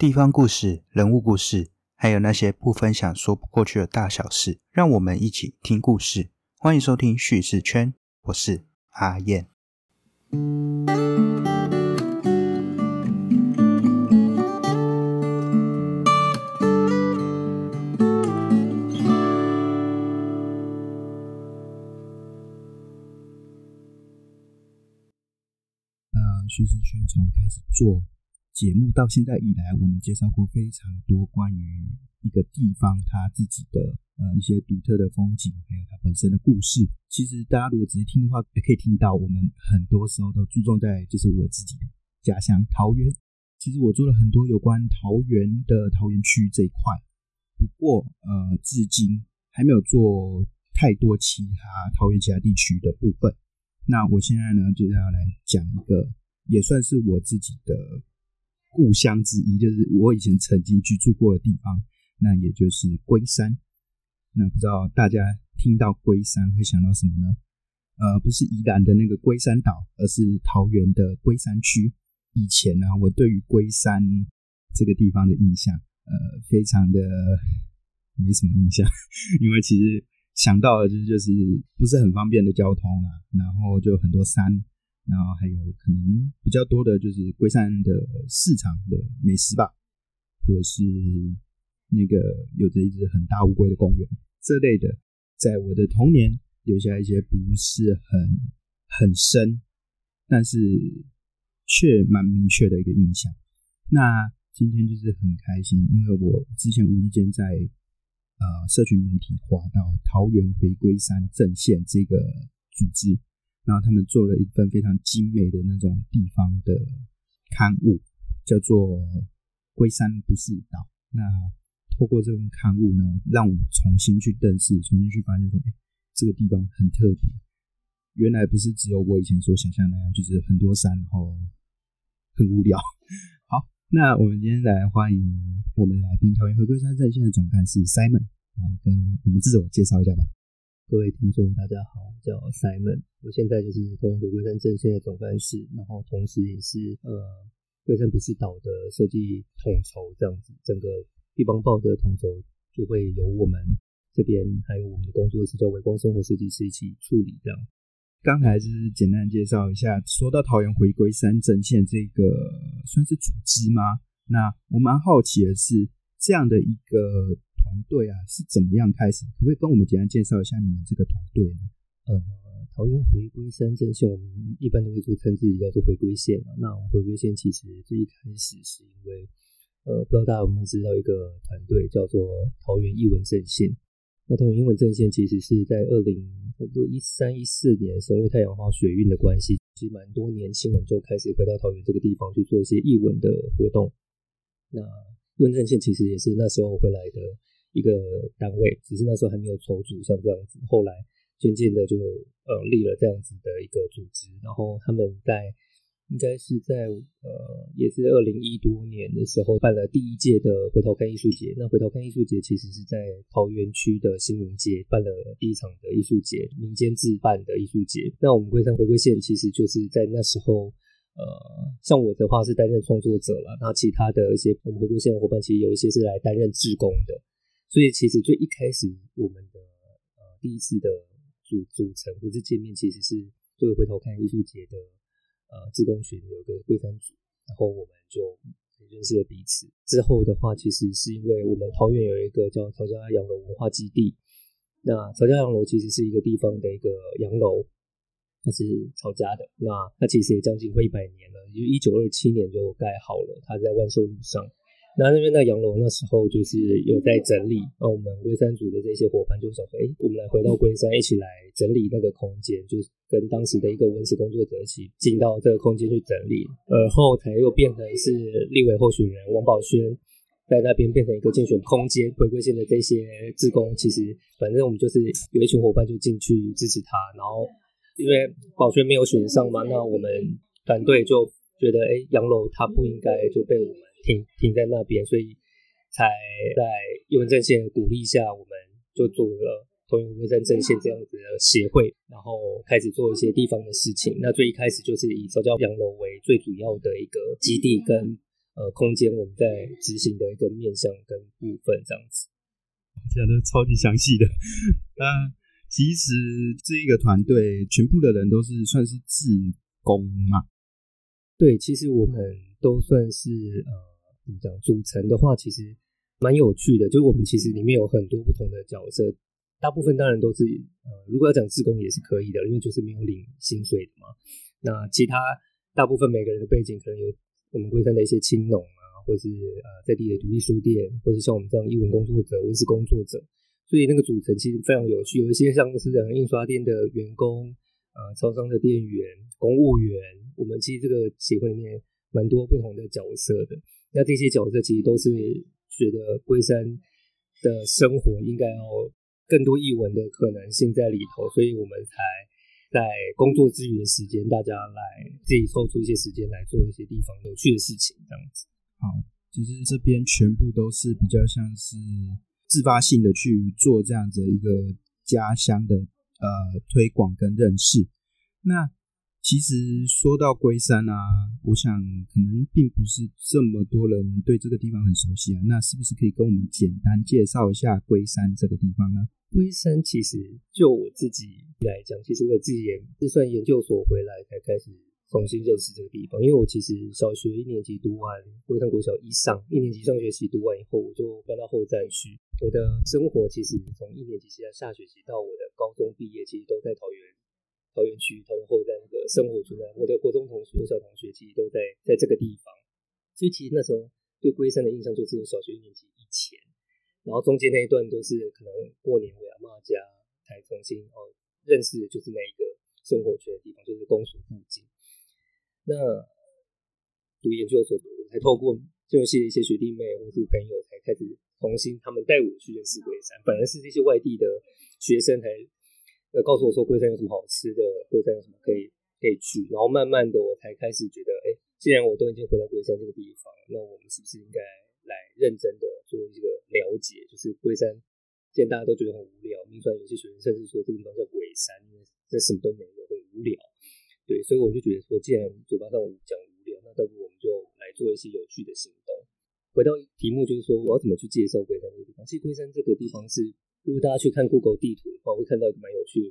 地方故事、人物故事，还有那些不分享说不过去的大小事，让我们一起听故事。欢迎收听叙事圈，我是阿燕。呃，叙事圈从开始做。节目到现在以来，我们介绍过非常多关于一个地方它自己的呃一些独特的风景，还有它本身的故事。其实大家如果仔细听的话，也可以听到我们很多时候都注重在就是我自己的家乡桃园。其实我做了很多有关桃园的桃园区这一块，不过呃至今还没有做太多其他桃园其他地区的部分。那我现在呢就要来讲一个也算是我自己的。故乡之一就是我以前曾经居住过的地方，那也就是龟山。那不知道大家听到龟山会想到什么呢？呃，不是宜兰的那个龟山岛，而是桃园的龟山区。以前呢，我对于龟山这个地方的印象，呃，非常的没什么印象，因为其实想到的就是就是不是很方便的交通啊，然后就很多山。然后还有可能比较多的就是龟山的市场的美食吧，或者是那个有着一只很大乌龟的公园这类的，在我的童年留下一些不是很很深，但是却蛮明确的一个印象。那今天就是很开心，因为我之前无意间在呃社群媒体划到桃园回龟山阵线这个组织。然后他们做了一份非常精美的那种地方的刊物，叫做《龟山不是岛》。那透过这份刊物呢，让我重新去认识，重新去发现说，哎，这个地方很特别。原来不是只有我以前所想象那样，就是很多山，然后很无聊。好，那我们今天来欢迎我们来宾桃园和龟山在线的总干事 Simon 啊，跟我们自我介绍一下吧。各位听众，大家好，我叫 Simon，我现在就是桃园回归山阵线的总干事，然后同时也是呃龟山不是岛的设计统筹，这样子，整个地方报的统筹就会由我们这边还有我们的工作室叫微光生活设计师一起处理。这样，刚才是简单介绍一下，说到桃园回归山阵线这个算是组织吗？那我蛮好奇的是这样的一个。团队啊是怎么样开始？可不可以跟我们简单介绍一下你们这个团队呢？呃，桃园回归山阵线，我们一般都会说称自己叫做回归线嘛。那回归线其实最一开始是因为，呃，不知道大家有没有知道一个团队叫做桃园艺文阵线。那桃园艺文阵线其实是在二零差不多一三一四年的时候，因为太阳花水运的关系，其实蛮多年轻人就开始回到桃园这个地方去做一些艺文的活动。那艺文阵线其实也是那时候回来的。一个单位，只是那时候还没有筹组，像这样子。后来渐渐的就呃立了这样子的一个组织，然后他们在应该是在呃也是二零一多年的时候办了第一届的回头看艺术节。那回头看艺术节其实是在桃园区的新民街办了第一场的艺术节，民间自办的艺术节。那我们龟山回归线其实就是在那时候呃，像我的话是担任创作者了，那其他的一些我们回归线的伙伴其实有一些是来担任志工的。所以其实最一开始，我们的呃第一次的组组成或是见面，其实是作为回头看艺术节的呃自工群有个龟山组，然后我们就认识了彼此。之后的话，其实是因为我们桃园有一个叫曹家洋楼文化基地，那曹家洋楼其实是一个地方的一个洋楼，它是曹家的。那它其实也将近快一百年了，就一九二七年就盖好了，它在万寿路上。那那边那洋楼那时候就是有在整理，那我们龟山组的这些伙伴就想说，哎，我们来回到龟山，一起来整理那个空间，就是跟当时的一个文史工作者一起进到这个空间去整理。而后才又变成是立委候选人王宝轩在那边变成一个竞选空间，回归线的这些职工，其实反正我们就是有一群伙伴就进去支持他，然后因为宝轩没有选上嘛，那我们团队就觉得，哎，洋楼他不应该就被我们。停停在那边，所以才在艺文阵线鼓励下，我们就做了投影文山阵线这样子的协会，然后开始做一些地方的事情。那最一开始就是以曹教洋楼为最主要的一个基地跟呃呃空间，我们在执行的一个面向跟部分这样子。讲的超级详细的。那其实这一个团队全部的人都是算是自工嘛？对，其实我们都算是呃，怎么讲？组成的话，其实蛮有趣的。就是我们其实里面有很多不同的角色，大部分当然都是呃，如果要讲自工也是可以的，因为就是没有领薪水的嘛。那其他大部分每个人的背景可能有我们龟山的一些青农啊，或是呃在地的独立书店，或者像我们这样译文工作者、文史工作者。所以那个组成其实非常有趣，有一些像是印刷店的员工，呃，超商的店员、公务员，我们其实这个协会里面蛮多不同的角色的。那这些角色其实都是觉得龟山的生活应该要更多译文的可能性在里头，所以我们才在工作之余的时间，大家来自己抽出一些时间来做一些地方有趣的事情，这样子。好，其实这边全部都是比较像是。自发性的去做这样子一个家乡的呃推广跟认识。那其实说到龟山啊，我想可能并不是这么多人对这个地方很熟悉啊。那是不是可以跟我们简单介绍一下龟山这个地方呢？龟山其实就我自己来讲，其实我自己也是算研究所回来才开始。重新认识这个地方，因为我其实小学一年级读完龟山国小一上一年级上学期读完以后，我就搬到后站区。我的生活其实从一年级下下学期到我的高中毕业，其实都在桃园桃园区桃园后站那个生活圈内。我的国中同学、国小同学其实都在在这个地方，所以其实那时候对龟山的印象就只有小学一年级以前，然后中间那一段都是可能过年回阿妈家才重新哦认识的，就是那一个生活圈的地方，就是公所附近。那读研究所，我才透过这游系的一些学弟妹或是朋友，才开始重新他们带我去认识龟山。本来是这些外地的学生才呃告诉我说龟山有什么好吃的，龟山有什么可以可以去。然后慢慢的，我才开始觉得，哎，既然我都已经回到龟山这个地方，那我们是不是应该来认真的做一个了解？就是龟山，既然大家都觉得很无聊，民传有些学生甚至说这个地方叫鬼山，这什么都没有，很无聊。对，所以我就觉得说，既然嘴巴上讲无聊，那倒不如我们就来做一些有趣的行动。回到题目，就是说我要怎么去介绍龟山这个地方。其实龟山这个地方是，如果大家去看 Google 地图的话，会看到一个蛮有趣的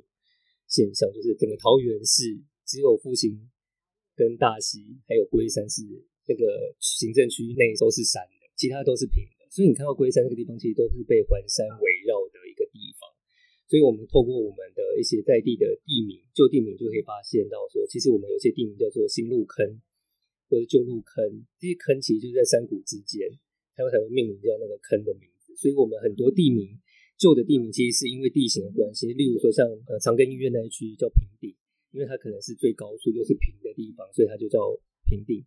现象，就是整个桃园市只有复兴跟大溪还有龟山是那个行政区内都是山的，其他都是平的。所以你看到龟山这个地方，其实都是被环山围。所以，我们透过我们的一些在地的地名、旧地名，就可以发现到说，其实我们有些地名叫做新路坑或者旧路坑，这些坑其实就在山谷之间，它们才会命名叫那个坑的名字。所以，我们很多地名旧的地名，其实是因为地形的关系。例如说，像呃长庚医院那一区叫平地，因为它可能是最高处又是平的地方，所以它就叫平地。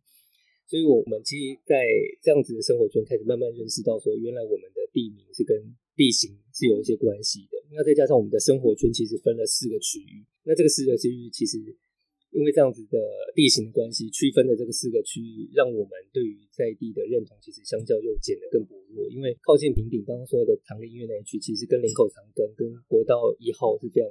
所以，我们其实，在这样子的生活圈开始慢慢认识到说，原来我们的地名是跟地形是有一些关系的。那再加上我们的生活圈其实分了四个区域，那这个四个区域其实因为这样子的地形的关系，区分的这个四个区域，让我们对于在地的认同其实相较又减得更薄弱。因为靠近平顶，刚刚说的长林医院那一区，其实跟林口长庚跟国道一号是非常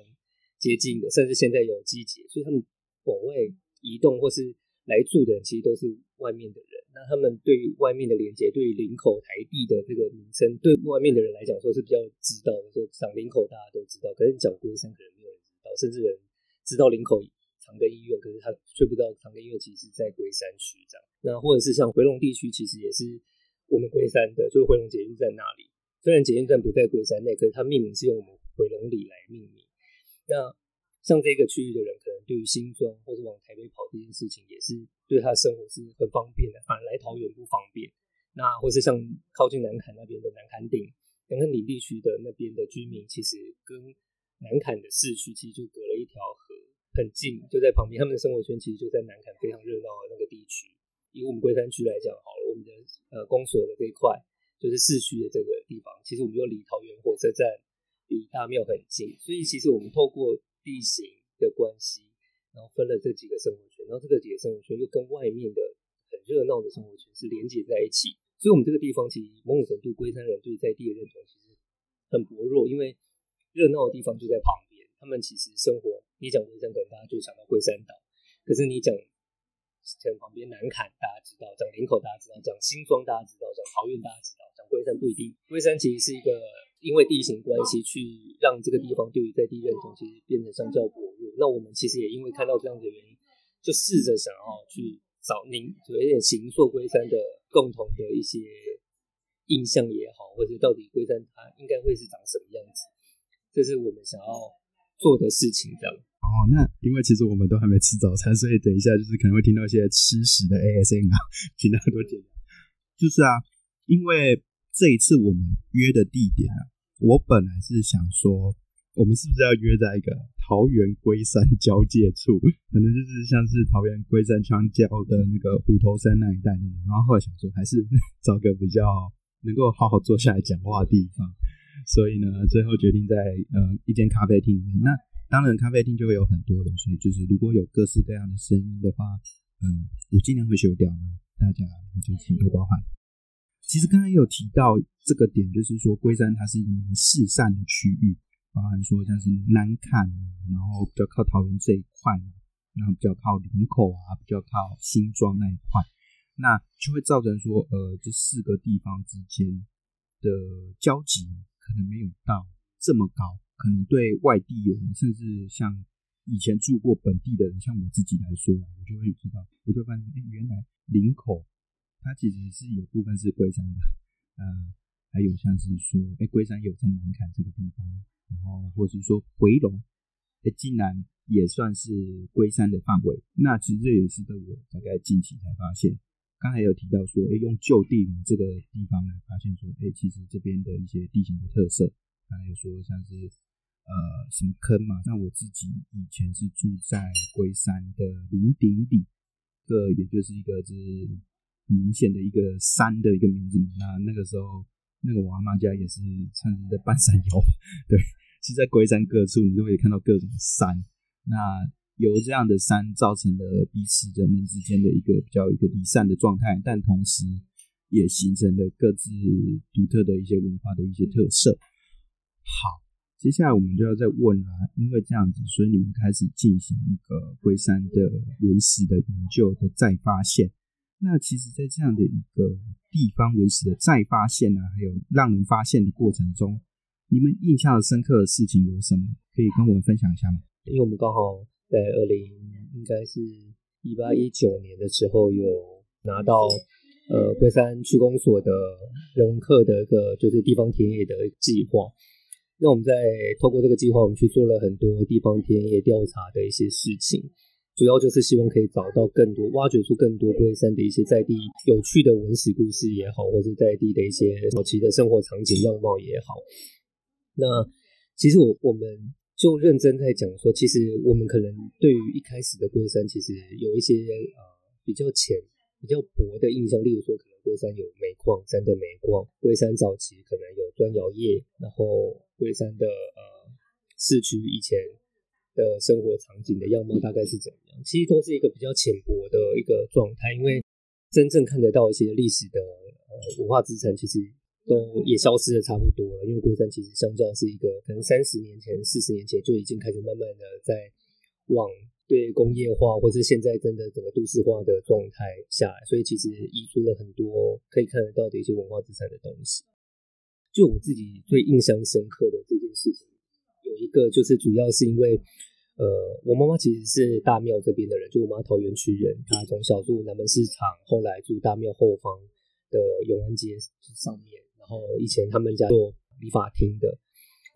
接近的，甚至现在有机捷，所以他们往外移动或是。来住的人其实都是外面的人，那他们对外面的连接，对于林口台地的这个名称，对外面的人来讲说是比较知道的。说讲林口大家都知道，可是讲龟山可能没有人知道，甚至人知道林口长庚医院，可是他却不知道长庚医院其实在龟山区这样。那或者是像回龙地区，其实也是我们龟山的，就是回龙捷运站那里。虽然捷运站不在龟山内，可是它命名是用我们回龙里来命名。那像这个区域的人，可能对于新庄或者往台北跑这件事情，也是对他的生活是很方便的，反而来桃园不方便。那或是像靠近南坎那边的南坎顶、南坎顶地区的那边的居民，其实跟南坎的市区其实就隔了一条河，很近，就在旁边。他们的生活圈其实就在南坎非常热闹的那个地区。以我们龟山区来讲，好了，我们的呃公所的这一块，就是市区的这个地方，其实我们就离桃园火车站、离大庙很近，所以其实我们透过地形的关系，然后分了这几个生活圈，然后这个几个生活圈又跟外面的很热闹的生活圈是连接在一起，所以我们这个地方其实某种程度龟山人对在地的认同其实很薄弱，因为热闹的地方就在旁边，他们其实生活，你讲龟山可能大家就想到龟山岛，可是你讲像旁边南坎大家知道，讲林口大家知道，讲新庄大家知道，讲桃园大家知道，讲龟山不一定。龟山其实是一个因为地形关系去让这个地方对于在地认同其实变得相较薄弱。那我们其实也因为看到这样的原因，就试着想要去找您有一点形塑龟山的共同的一些印象也好，或者到底龟山它应该会是长什么样子，这是我们想要做的事情，这样。哦，那因为其实我们都还没吃早餐，所以等一下就是可能会听到一些吃食的 ASN 啊，请大家多见谅。就是啊，因为这一次我们约的地点啊，我本来是想说，我们是不是要约在一个桃园龟山交界处，可能就是像是桃园龟山相交的那个虎头山那一带的。然后后来想说，还是 找个比较能够好好坐下来讲话的地方，所以呢，最后决定在呃一间咖啡厅里面。那当然，咖啡厅就会有很多人，所以就是如果有各式各样的声音的话，嗯，我尽量会修掉呢。大家就请多包涵。其实刚才有提到这个点，就是说龟山它是一个蛮适善的区域，包含说像是南坎，然后比较靠桃园这一块嘛，然后比较靠林口啊，比较靠新庄那一块，那就会造成说，呃，这四个地方之间的交集可能没有到这么高。可能对外地人，甚至像以前住过本地的人，像我自己来说，我就会知道，我就发现，哎，原来林口 它其实是有部分是龟山的，呃，还有像是说，哎，龟山有在南坎这个地方，然后或是说回龙，哎，竟然也算是龟山的范围。那其实这也是在我大概近期才发现，刚才有提到说，哎，用旧地名这个地方来发现说，哎，其实这边的一些地形的特色，刚才有说像是。呃，什么坑嘛？那我自己以前是住在龟山的林顶里，这也就是一个是明显的一个山的一个名字嘛。那那个时候，那个我阿妈家也是算是在半山腰，对，是在龟山各处，你都可以看到各种山。那由这样的山造成了彼此人们之间的一个比较一个离散的状态，但同时也形成了各自独特的一些文化的一些特色。好。接下来我们就要再问啊，因为这样子，所以你们开始进行一个龟山的文史的研究的再发现。那其实，在这样的一个地方文史的再发现呢，还有让人发现的过程中，你们印象深刻的事情有什么？可以跟我们分享一下吗？因为我们刚好在二零应该是一八一九年的时候，有拿到呃龟山区公所的人文课的一个就是地方田野的计划。那我们在透过这个计划，我们去做了很多地方田野调查的一些事情，主要就是希望可以找到更多、挖掘出更多龟山的一些在地有趣的文史故事也好，或者在地的一些早期的生活场景样貌也好。那其实我我们就认真在讲说，其实我们可能对于一开始的龟山，其实有一些呃比较浅、比较薄的印象，例如说可能龟山有煤矿山的煤矿，龟山早期可能有砖窑业，然后。龟山的呃市区以前的生活场景的样貌大概是怎样？其实都是一个比较浅薄的一个状态，因为真正看得到一些历史的呃文化资产，其实都也消失的差不多了。因为龟山其实相较是一个可能三十年前、四十年前就已经开始慢慢的在往对工业化，或是现在真的整个都市化的状态下来，所以其实移出了很多可以看得到的一些文化资产的东西。就我自己最印象深刻的这件事情，有一个就是主要是因为，呃，我妈妈其实是大庙这边的人，就我妈桃园区人，她从小住南门市场，后来住大庙后方的永安街上面，然后以前他们家做理发厅的，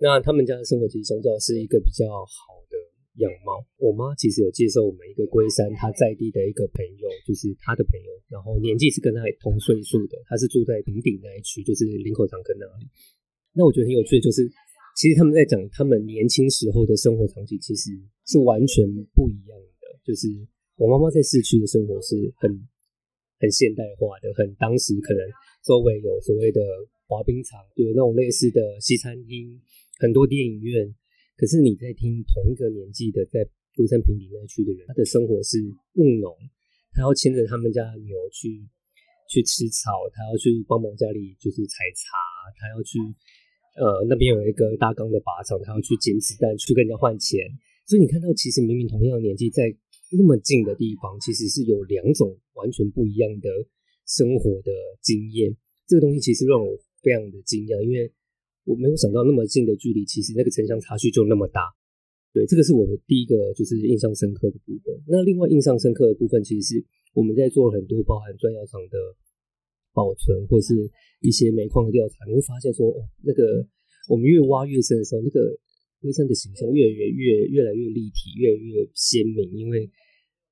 那他们家的生活其实相较是一个比较好的。样貌，我妈其实有介绍我们一个龟山，她在地的一个朋友，就是她的朋友，然后年纪是跟她同岁数的，她是住在平顶那一区，就是林口长庚那里。那我觉得很有趣的就是，其实他们在讲他们年轻时候的生活场景，其实是完全不一样的。就是我妈妈在市区的生活是很很现代化的，很当时可能周围有所谓的滑冰场，有那种类似的西餐厅，很多电影院。可是你在听同一个年纪的在龟山平顶那区的人，他的生活是务农，他要牵着他们家的牛去去吃草，他要去帮忙家里就是采茶，他要去呃那边有一个大缸的靶场，他要去捡子弹去跟人家换钱。所以你看到其实明明同样的年纪，在那么近的地方，其实是有两种完全不一样的生活的经验。这个东西其实让我非常的惊讶，因为我没有想到那么近的距离，其实那个城乡差距就那么大。对，这个是我们第一个就是印象深刻的部分。那另外印象深刻的部分，其实是我们在做很多包含砖窑厂的保存，或是一些煤矿的调查，你会发现说，哦，那个我们越挖越深的时候，那个龟山的形象越来越越越来越立体，越来越鲜明。因为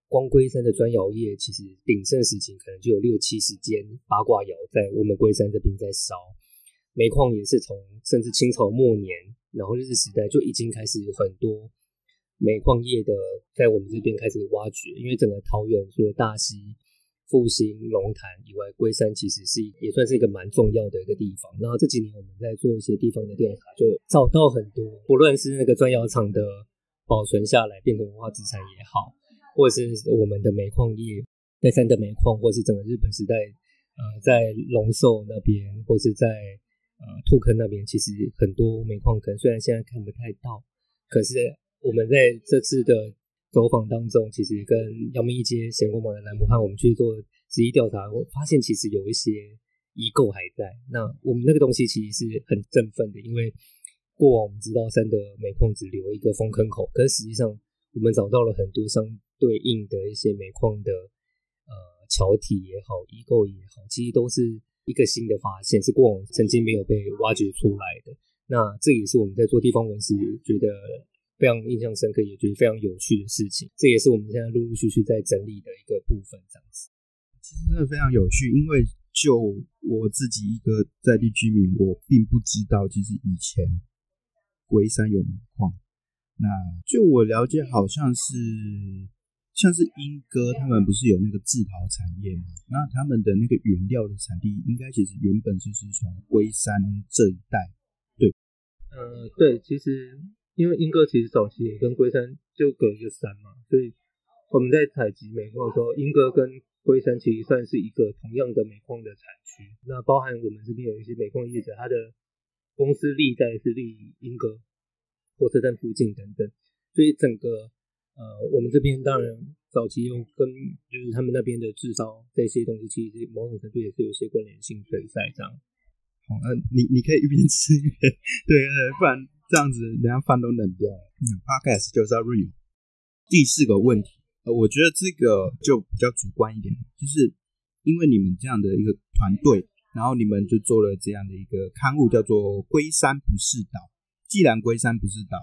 光龟山的砖窑业，其实鼎盛时期可能就有六七十间八卦窑在我们龟山这边在烧，煤矿也是从甚至清朝末年。然后日治时代就已经开始有很多煤矿业的在我们这边开始挖掘，因为整个桃园除了大溪、复兴、龙潭以外，龟山其实是也算是一个蛮重要的一个地方。然后这几年我们在做一些地方的调查，就找到很多，不论是那个砖窑厂的保存下来变成文化资产也好，或者是我们的煤矿业在山的煤矿，或是整个日本时代呃在龙寿那边，或是在。呃，兔坑那边其实很多煤矿坑，虽然现在看不太到，可是我们在这次的走访当中，其实跟阳明一街、咸光坊的南部汉，我们去做实地调查，我发现其实有一些遗构还在。那我们那个东西其实是很振奋的，因为过往我们知道山的煤矿只留一个封坑口，可是实际上我们找到了很多相对应的一些煤矿的呃桥体也好、遗构也好，其实都是。一个新的发现是过往曾经没有被挖掘出来的，那这也是我们在做地方文史觉得非常印象深刻，也觉得非常有趣的事情。这也是我们现在陆陆续续在整理的一个部分，这样子。其实真的非常有趣，因为就我自己一个在地居民，我并不知道其实以前龟山有煤矿。那就我了解，好像是。像是英哥，他们不是有那个制陶产业嘛？那他们的那个原料的产地，应该其实原本就是从龟山这一带。对，呃，对，其实因为英歌其实早期也跟龟山就隔一个山嘛，所以我们在采集煤矿的时候，英歌跟龟山其实算是一个同样的煤矿的产区。那包含我们这边有一些煤矿业者，他的公司立在是立英歌火车站附近等等，所以整个。呃，我们这边当然早期又跟就是他们那边的制造这些东西，其实某种程度也是有些关联性存在这样。好，那你你可以一边吃一边对对，不然这样子人家饭都冷掉了。嗯，Podcast 就是要润。第四个问题，呃，我觉得这个就比较主观一点，就是因为你们这样的一个团队，然后你们就做了这样的一个刊物，叫做《龟山不是岛》。既然龟山不是岛。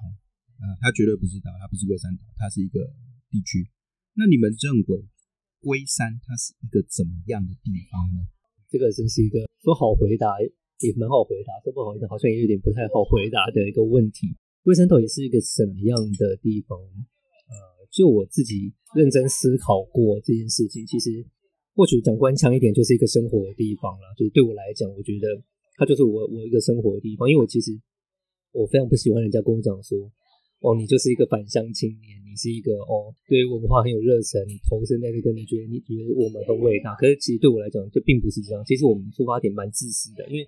呃，它绝对不是岛，它不是龟山岛，它是一个地区。那你们认为龟山它是一个怎么样的地方呢？这个真是一个说好回答也蛮好回答，说不好意思好像也有点不太好回答的一个问题。卫生到底是一个什么样的地方？呃，就我自己认真思考过这件事情，其实或许讲官腔一点，就是一个生活的地方了。就是对我来讲，我觉得它就是我我一个生活的地方，因为我其实我非常不喜欢人家跟我讲说。哦，你就是一个返乡青年，你是一个哦，对文化很有热忱，你投身在这个，你觉得你觉得我们很伟大。可是其实对我来讲，这并不是这样。其实我们出发点蛮自私的，因为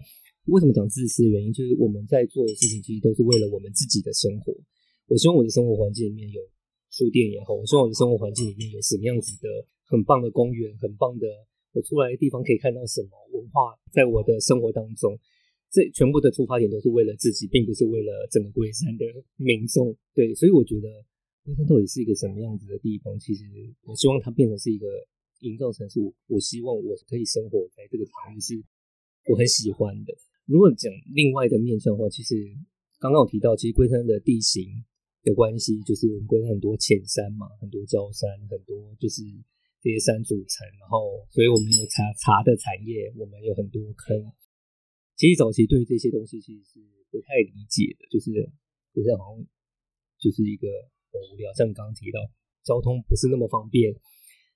为什么讲自私的原因，就是我们在做的事情其实都是为了我们自己的生活。我希望我的生活环境里面有书店也好，我希望我的生活环境里面有什么样子的很棒的公园，很棒的我出来的地方可以看到什么文化，在我的生活当中。这全部的出发点都是为了自己，并不是为了整个龟山的民众。对，所以我觉得龟山到底是一个什么样子的地方？其实我希望它变成是一个营造成是我希望我可以生活在这个场域是我很喜欢的。如果讲另外的面向的话，其实刚刚有提到，其实龟山的地形的关系，就是我们龟山很多浅山嘛，很多礁山，很多就是这些山组成，然后所以我们有茶茶的产业，我们有很多坑。其实早期对这些东西其实是不太理解的，就是不像好像就是一个很无聊，像你刚刚提到交通不是那么方便，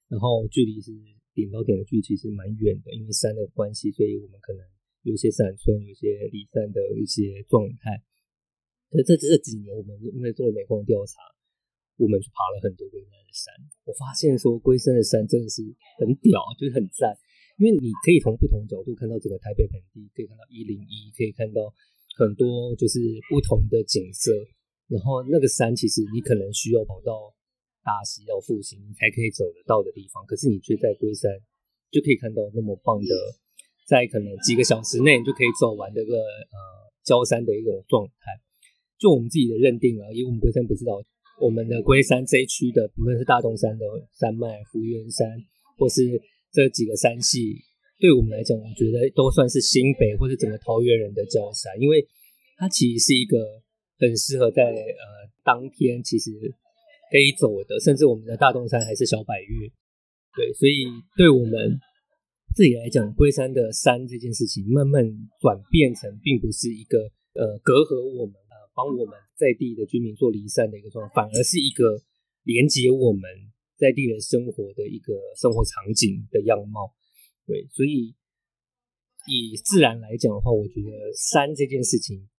然后距离是点到点的距离其实蛮远的，因为山的关系，所以我们可能有些山村，有些离散的一些状态。可这这几年我们因为做了煤矿调查，我们去爬了很多龟山的山，我发现说龟山的山真的是很屌，就是很赞。因为你可以从不同角度看到整个台北盆地，可以看到一零一，可以看到很多就是不同的景色。然后那个山其实你可能需要跑到大溪到复兴才可以走得到的地方，可是你却在龟山就可以看到那么棒的，在可能几个小时内就可以走完这个呃焦山的一种状态。就我们自己的认定了，因为我们龟山不知道我们的龟山这一区的，不论是大东山的山脉、福源山，或是这几个山系，对我们来讲，我觉得都算是新北或者整个桃园人的焦山，因为它其实是一个很适合在呃当天其实可以走的，甚至我们的大东山还是小百岳，对，所以对我们自己来讲，龟山的山这件事情，慢慢转变成并不是一个呃隔阂我们呃。帮我们在地的居民做离散的一个状况，反而是一个连接我们在地人生活的一个生活场景的样貌。对，所以以自然来讲的话，我觉得山这件事情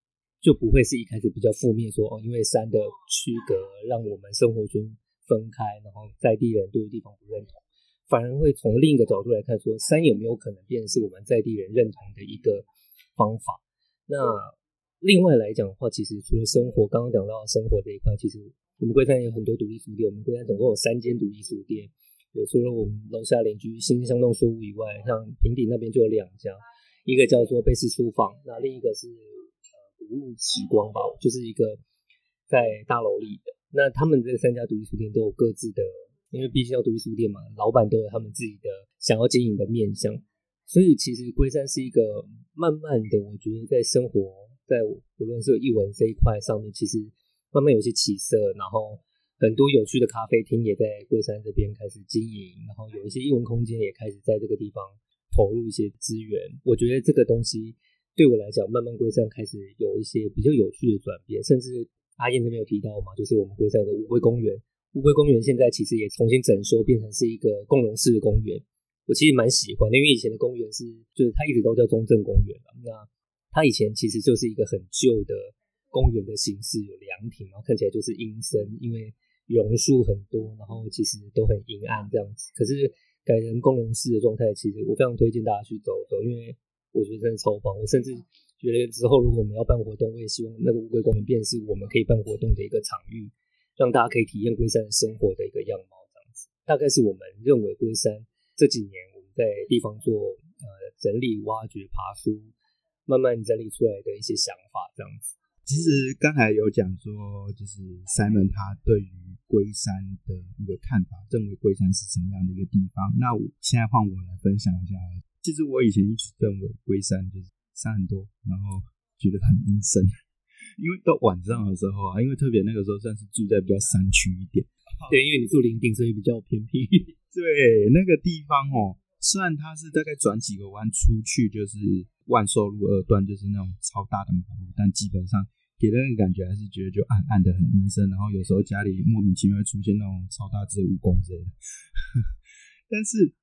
就不会是一开始比较负面，说哦，因为山的区隔让我们生活圈分开，然后在地人对于地方不认同，反而会从另一个角度来看，说山有没有可能变成是我们在地人认同的一个方法？那。另外来讲的话，其实除了生活，刚刚讲到生活这一块，其实我们龟山有很多独立书店。我们龟山总共有三间独立书店，对，除了我们楼下邻居新香洞书屋以外，像平顶那边就有两家，一个叫做贝斯书房，那另一个是呃古物时光吧，就是一个在大楼里的。那他们这三家独立书店都有各自的，因为毕竟要独立书店嘛，老板都有他们自己的想要经营的面向，所以其实龟山是一个慢慢的，我觉得在生活。在无论是译文这一块上面，其实慢慢有些起色，然后很多有趣的咖啡厅也在龟山这边开始经营，然后有一些译文空间也开始在这个地方投入一些资源。我觉得这个东西对我来讲，慢慢龟山开始有一些比较有趣的转变。甚至阿燕这边有提到嘛，就是我们龟山有个乌龟公园，乌龟公园现在其实也重新整修，变成是一个共融式的公园。我其实蛮喜欢的，因为以前的公园是就是它一直都叫中正公园嘛，那。它以前其实就是一个很旧的公园的形式，有凉亭，然后看起来就是阴森，因为榕树很多，然后其实都很阴暗这样子。可是改成公园式的状态，其实我非常推荐大家去走走，因为我觉得真的超棒。我甚至觉得之后如果我们要办活动，我也希望那个乌龟公园便是我们可以办活动的一个场域，让大家可以体验龟山生活的一个样貌这样子。大概是我们认为龟山这几年我们在地方做呃整理、挖掘、爬书。慢慢整理出来的一些想法，这样子。其实刚才有讲说，就是 Simon 他对于龟山的一个看法，认为龟山是什么样的一个地方。那我现在换我来分享一下。其实我以前一直认为龟山就是山很多，然后觉得很阴森。因为到晚上的时候啊，因为特别那个时候算是住在比较山区一点。对，因为你住林顶，所以比较偏僻。对，那个地方哦。虽然它是大概转几个弯出去，就是万寿路二段，就是那种超大的马路，但基本上给人的感觉还是觉得就暗暗的很阴森。然后有时候家里莫名其妙会出现那种超大只的蜈蚣之类的。但是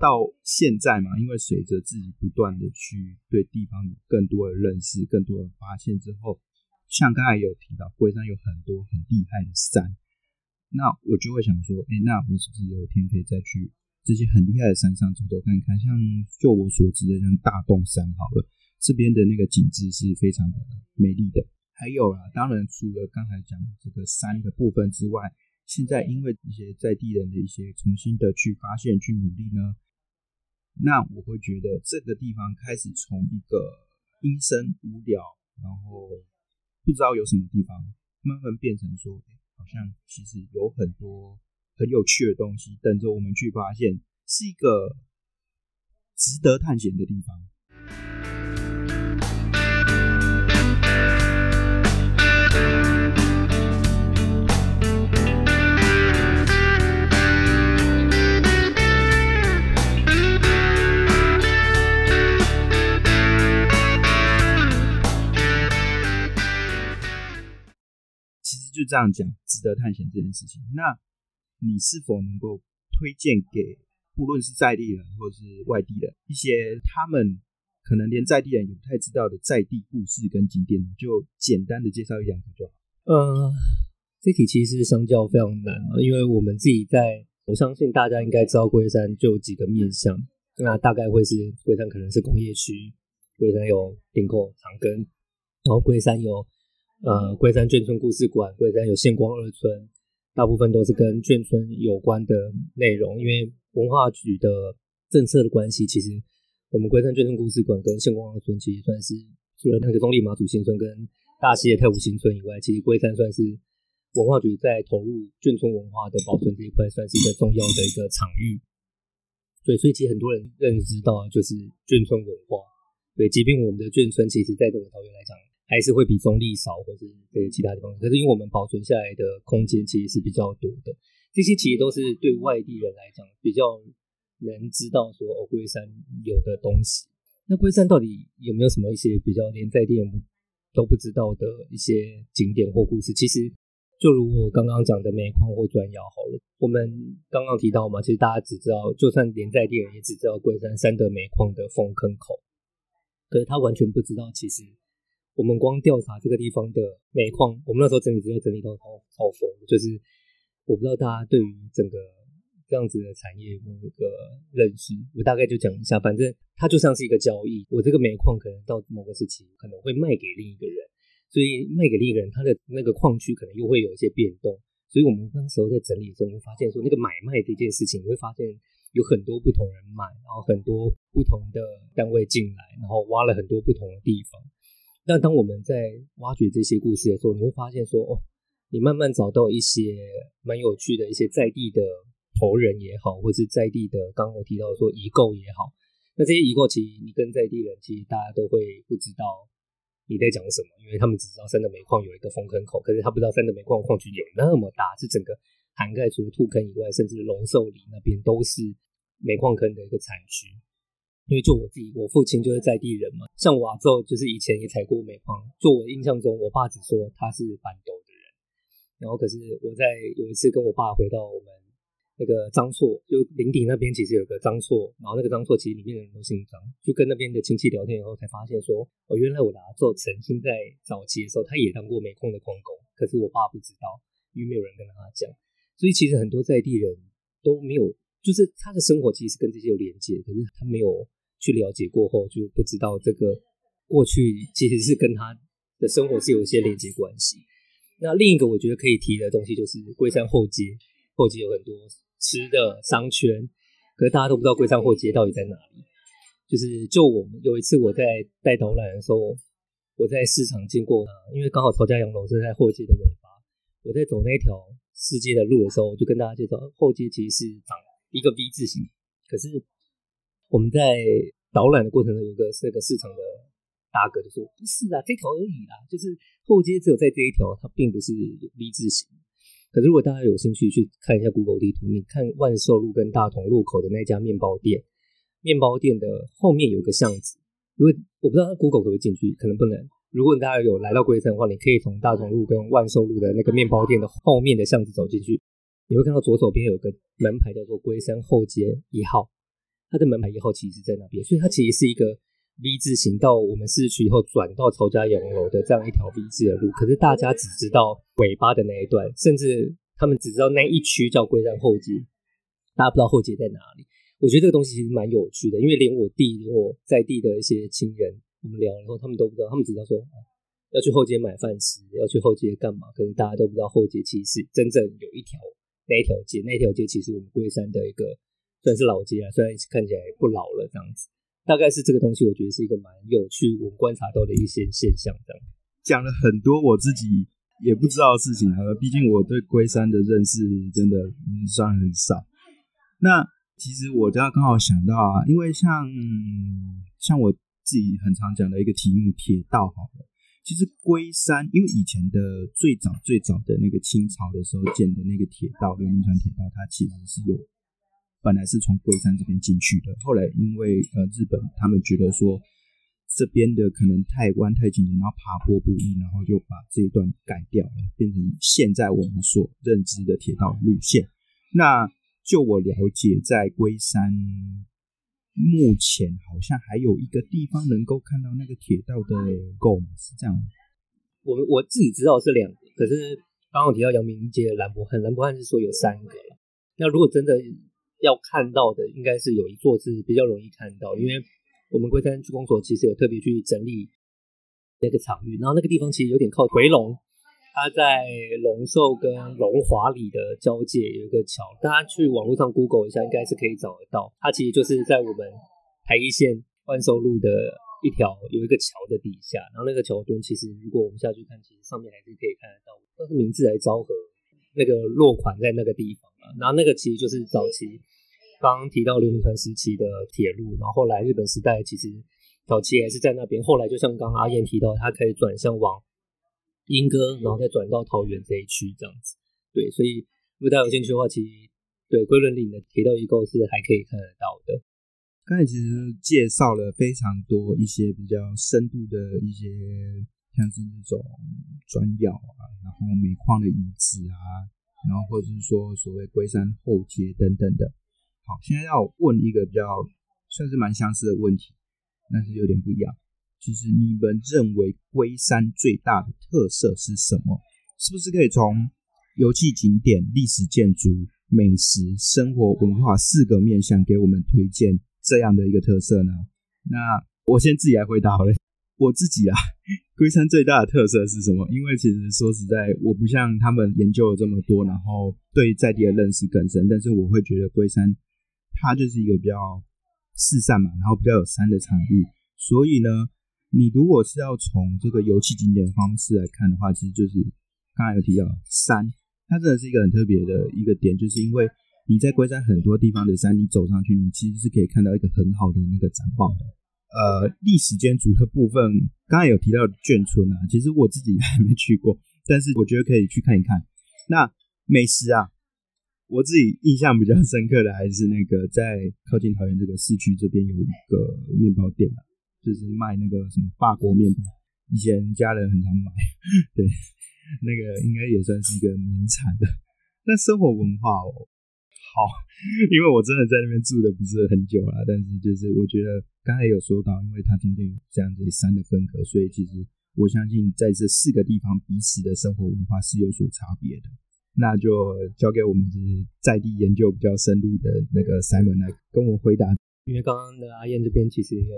到现在嘛，因为随着自己不断的去对地方有更多的认识、更多的发现之后，像刚才有提到龟山有很多很厉害的山，那我就会想说，哎，那我是不是有一天可以再去？这些很厉害的山上走走看看，像就我所知的，像大洞山好了，这边的那个景致是非常的美丽的。还有啊，当然除了刚才讲这个山的部分之外，现在因为一些在地人的一些重新的去发现、去努力呢，那我会觉得这个地方开始从一个阴森无聊，然后不知道有什么地方，慢慢变成说，好像其实有很多。很有趣的东西等着我们去发现，是一个值得探险的地方。就这样讲，值得探险这件事情，那。你是否能够推荐给不论是在地人或者是外地人一些他们可能连在地人也不太知道的在地故事跟景点，就简单的介绍一两个就好。呃，这题其实相较非常难啊，因为我们自己在，我相信大家应该知道龟山就有几个面向，那大概会是龟山可能是工业区，龟山有顶口长庚，然后龟山有呃龟山眷村故事馆，龟山有县光二村。大部分都是跟眷村有关的内容，因为文化局的政策的关系，其实我们龟山眷村故事馆跟县光二村其实算是除了那个中立马祖新村跟大溪的太湖新村以外，其实龟山算是文化局在投入眷村文化的保存这一块，算是一个重要的一个场域。对，所以其实很多人认知到就是眷村文化。对，即便我们的眷村其实在这个桃园来讲。还是会比中立少，或者对其他地方。可是因为我们保存下来的空间其实是比较多的，这些其实都是对外地人来讲比较能知道说哦，龟山有的东西。那龟山到底有没有什么一些比较连在地人都不知道的一些景点或故事？其实就如我刚刚讲的煤矿或砖窑好了，我们刚刚提到嘛，其实大家只知道，就算连在地人也只知道龟山三德煤矿的封坑口，可是他完全不知道其实。我们光调查这个地方的煤矿，我们那时候整理资料整理到超超疯，就是我不知道大家对于整个这样子的产业有没有一个认识，我大概就讲一下，反正它就像是一个交易，我这个煤矿可能到某个时期可能会卖给另一个人，所以卖给另一个人，他的那个矿区可能又会有一些变动，所以我们那时候在整理的时候，你会发现说那个买卖这件事情，你会发现有很多不同人买，然后很多不同的单位进来，然后挖了很多不同的地方。但当我们在挖掘这些故事的时候，你会发现说，哦，你慢慢找到一些蛮有趣的一些在地的头人也好，或是在地的，刚刚我提到说遗构也好，那这些遗构其实你跟在地人其实大家都会不知道你在讲什么，因为他们只知道三德煤矿有一个封坑口，可是他不知道三德煤矿矿区有那么大，是整个涵盖除了兔坑以外，甚至龙寿里那边都是煤矿坑的一个产区。因为就我自己，我父亲就是在地人嘛，像我阿祖就是以前也采过煤矿。就我印象中，我爸只说他是板斗的人。然后可是我在有一次跟我爸回到我们那个张厝，就林顶那边其实有个张厝，然后那个张厝其实里面的人都姓张，就跟那边的亲戚聊天以后才发现说，哦，原来我的阿祖曾经在早期的时候他也当过煤矿的矿工，可是我爸不知道，因为没有人跟他讲。所以其实很多在地人都没有，就是他的生活其实跟这些有连接，可是他没有。去了解过后，就不知道这个过去其实是跟他的生活是有一些连接关系。那另一个我觉得可以提的东西就是龟山后街，后街有很多吃的商圈，可是大家都不知道龟山后街到底在哪里。就是就我们有一次我在带导览的时候，我在市场经过，因为刚好曹家洋楼是在后街的尾巴，我在走那条世界的路的时候，我就跟大家介绍后街其实是长一个 V 字形，可是。我们在导览的过程中，有个那个市场的大哥就说：“不是啊，这条而已啦，就是后街只有在这一条，它并不是 V 字形。可是如果大家有兴趣去看一下 Google 地图，你看万寿路跟大同路口的那家面包店，面包店的后面有个巷子。如果我不知道 Google 可不可以进去，可能不能。如果大家有来到龟山的话，你可以从大同路跟万寿路的那个面包店的后面的巷子走进去，你会看到左手边有个门牌叫做龟山后街一号。”它的门牌一号其实在那边，所以它其实是一个 V 字形到我们市区以后转到曹家洋楼的这样一条 V 字的路。可是大家只知道尾巴的那一段，甚至他们只知道那一区叫龟山后街，大家不知道后街在哪里。我觉得这个东西其实蛮有趣的，因为连我弟、连我在地的一些亲人，我们聊了以后，他们都不知道，他们只知道说要去后街买饭吃，要去后街干嘛。可是大家都不知道后街其实真正有一条那一条街，那一条街其实我们龟山的一个。算是老街啊，虽然看起来不老了这样子，大概是这个东西，我觉得是一个蛮有趣，我观察到的一些现象。这样讲了很多我自己也不知道的事情啊，毕竟我对龟山的认识真的算很少。那其实我刚刚好想到啊，因为像像我自己很常讲的一个题目——铁道，好了，其实龟山，因为以前的最早最早的那个清朝的时候建的那个铁道——流民船铁道，它其实是有。本来是从龟山这边进去的，后来因为呃日本他们觉得说这边的可能太弯太紧然后爬坡不易，然后就把这一段改掉了，变成现在我们所认知的铁道路线。那就我了解，在龟山目前好像还有一个地方能够看到那个铁道的构，是这样吗？我我自己知道是两个，可是刚刚提到阳明街兰博汉，兰博汉是说有三个了。那如果真的。要看到的应该是有一座是比较容易看到，因为我们龟山区公所其实有特别去整理那个场域，然后那个地方其实有点靠回龙，它在龙寿跟龙华里的交界有一个桥，大家去网络上 Google 一下，应该是可以找得到。它其实就是在我们台一线万寿路的一条有一个桥的底下，然后那个桥墩其实如果我们下去看，其实上面还是可以看得到，那是明治来昭和那个落款在那个地方嘛。然后那个其实就是早期刚刚提到流民团时期的铁路，然后后来日本时代其实早期还是在那边，后来就像刚刚阿燕提到，它可以转向往。莺歌，然后再转到桃园这一区这样子，对，所以如果大家有兴趣的话，其实对龟伦岭的铁道遗构是还可以看得到的。刚才其实介绍了非常多一些比较深度的一些，像是那种砖窑啊，然后煤矿的遗址啊，然后或者是说所谓龟山后街等等的。好，现在要问一个比较算是蛮相似的问题，但是有点不一样。就是你们认为龟山最大的特色是什么？是不是可以从游憩景点、历史建筑、美食、生活文化四个面向给我们推荐这样的一个特色呢？那我先自己来回答好了。我自己啊，龟山最大的特色是什么？因为其实说实在，我不像他们研究了这么多，然后对在地的认识更深。但是我会觉得龟山它就是一个比较四散嘛，然后比较有山的场域，所以呢。你如果是要从这个游戏景点的方式来看的话，其实就是刚才有提到山，它真的是一个很特别的一个点，就是因为你在龟山很多地方的山，你走上去，你其实是可以看到一个很好的那个展望的。呃，历史建筑的部分，刚才有提到眷村啊，其实我自己还没去过，但是我觉得可以去看一看。那美食啊，我自己印象比较深刻的还是那个在靠近桃园这个市区这边有一个面包店啊。就是卖那个什么法国面包，以前家人很常买，对，那个应该也算是一个名产的。那生活文化哦，好，因为我真的在那边住的不是很久了，但是就是我觉得刚才有说到，因为它中间有这样子山的分隔，所以其实我相信在这四个地方彼此的生活文化是有所差别的。那就交给我们在地研究比较深入的那个 Simon 来跟我回答。因为刚刚的阿燕这边其实有。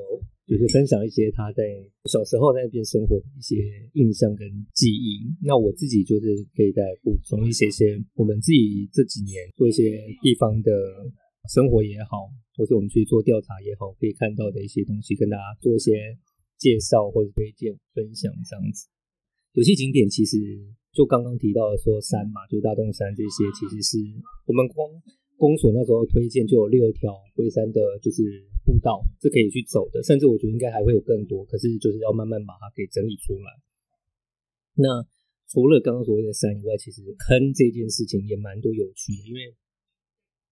就是分享一些他在小时候在那边生活的一些印象跟记忆。那我自己就是可以再补充一些些我们自己这几年做一些地方的生活也好，或者我们去做调查也好，可以看到的一些东西，跟大家做一些介绍或者推荐分享这样子。有些景点其实就刚刚提到的说山嘛，就是大洞山这些，其实是我们公公所那时候推荐就有六条龟山的，就是。步道是可以去走的，甚至我觉得应该还会有更多，可是就是要慢慢把它给整理出来。那除了刚刚所谓的山以外，其实坑这件事情也蛮多有趣的，因为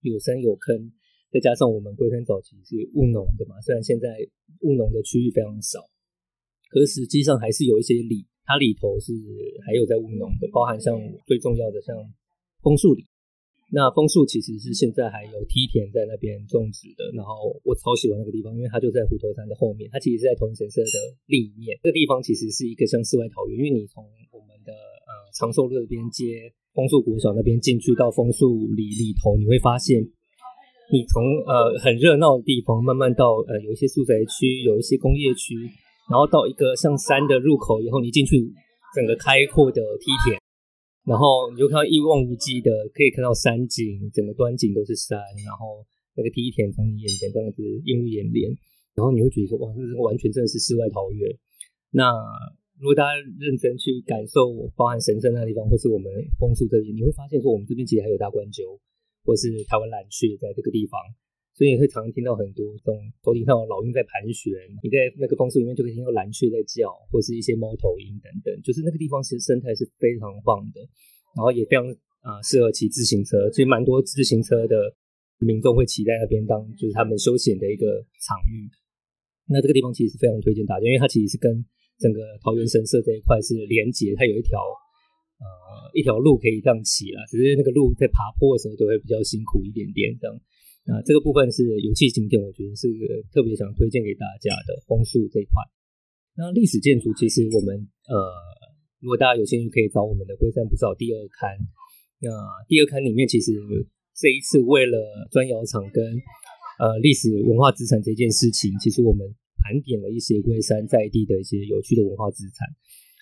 有山有坑，再加上我们龟山早期是务农的嘛，虽然现在务农的区域非常少，可是实际上还是有一些里，它里头是还有在务农的，包含像最重要的像枫树里。那枫树其实是现在还有梯田在那边种植的，然后我超喜欢那个地方，因为它就在虎头山的后面，它其实是在同一神社的另一面。这个地方其实是一个像世外桃源，因为你从我们的呃长寿路这边接枫树国小那边进去到枫树里里头，你会发现，你从呃很热闹的地方，慢慢到呃有一些住宅区，有一些工业区，然后到一个像山的入口以后，你进去整个开阔的梯田。然后你就看到一望无际的，可以看到山景，整个端景都是山，然后那个梯田从你眼前这样子映入眼帘，然后你会觉得说，哇，这是完全真的是世外桃源。那如果大家认真去感受，包含神圣那地方，或是我们枫树这里，你会发现说，我们这边其实还有大关鸠，或是台湾蓝雀在这个地方。所以你会常常听到很多这种头顶上有老鹰在盘旋，你在那个枫树里面就可以听到蓝雀在叫，或是一些猫头鹰等等。就是那个地方其实生态是非常棒的，然后也非常啊适合骑自行车，所以蛮多自行车的民众会骑在那边当就是他们休闲的一个场域。那这个地方其实非常推荐大家，因为它其实是跟整个桃园神社这一块是连接，它有一条呃一条路可以这样骑啦，只是那个路在爬坡的时候都会比较辛苦一点点这样。那这个部分是游戏景点，我觉得是特别想推荐给大家的枫树这一块。那历史建筑其实我们呃，如果大家有兴趣，可以找我们的龟山不少第二刊。那第二刊里面，其实这一次为了砖窑厂跟呃历史文化资产这件事情，其实我们盘点了一些龟山在地的一些有趣的文化资产。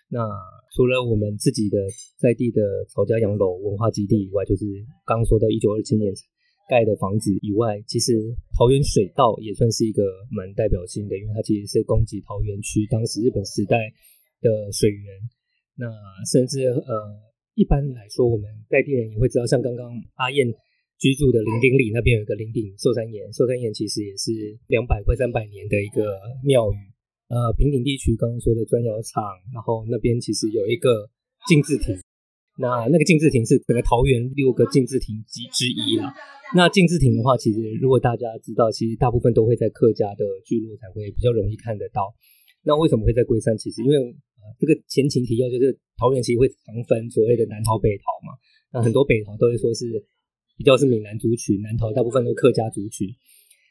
那除了我们自己的在地的曹家洋楼文化基地以外，就是刚说的一九二七年盖的房子以外，其实桃园水道也算是一个蛮代表性的，因为它其实是供给桃园区当时日本时代的水源。那甚至呃，一般来说，我们在地人也会知道，像刚刚阿燕居住的林顶里那边有一个林顶寿山岩，寿山岩其实也是两百快三百年的一个庙宇。呃，平顶地区刚刚说的砖窑厂，然后那边其实有一个静字亭，那那个静字亭是整个桃园六个静字亭之之一啦。那静字亭的话，其实如果大家知道，其实大部分都会在客家的聚落才会比较容易看得到。那为什么会在龟山？其实因为呃，这个前情提要就是桃园其实会常分所谓的南桃北桃嘛，那很多北桃都会说是比较是闽南族群，南桃大部分都客家族群。